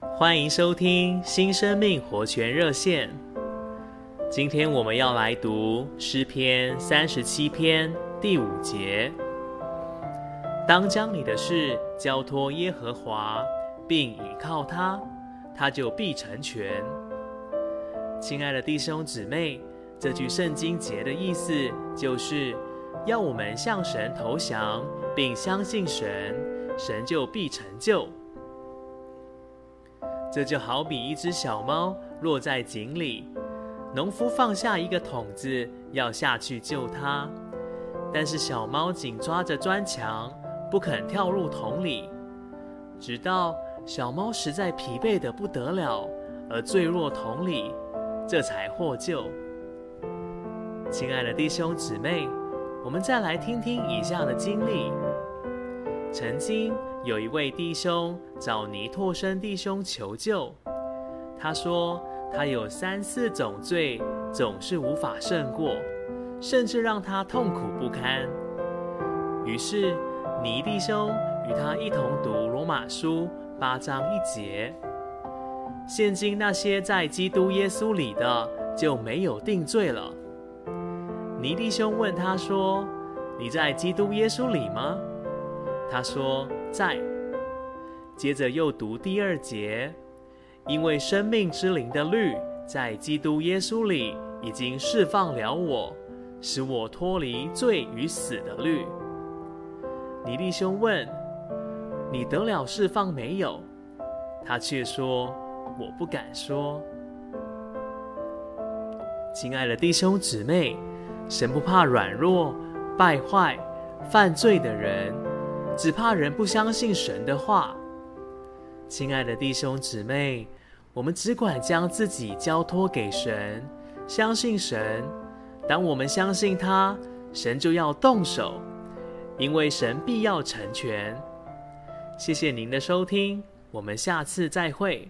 欢迎收听新生命活泉热线。今天我们要来读诗篇三十七篇第五节。当将你的事交托耶和华，并倚靠他，他就必成全。亲爱的弟兄姊妹，这句圣经节的意思就是要我们向神投降，并相信神，神就必成就。这就好比一只小猫落在井里，农夫放下一个桶子要下去救它，但是小猫紧抓着砖墙，不肯跳入桶里，直到小猫实在疲惫得不得了，而坠入桶里，这才获救。亲爱的弟兄姊妹，我们再来听听以下的经历。曾经有一位弟兄找尼拓生弟兄求救，他说他有三四种罪总是无法胜过，甚至让他痛苦不堪。于是尼弟兄与他一同读罗马书八章一节：现今那些在基督耶稣里的就没有定罪了。尼弟兄问他说：“你在基督耶稣里吗？”他说：“在。”接着又读第二节，因为生命之灵的律在基督耶稣里已经释放了我，使我脱离罪与死的律。尼弟兄问：“你得了释放没有？”他却说：“我不敢说。”亲爱的弟兄姊妹，神不怕软弱、败坏、犯罪的人。只怕人不相信神的话。亲爱的弟兄姊妹，我们只管将自己交托给神，相信神。当我们相信他，神就要动手，因为神必要成全。谢谢您的收听，我们下次再会。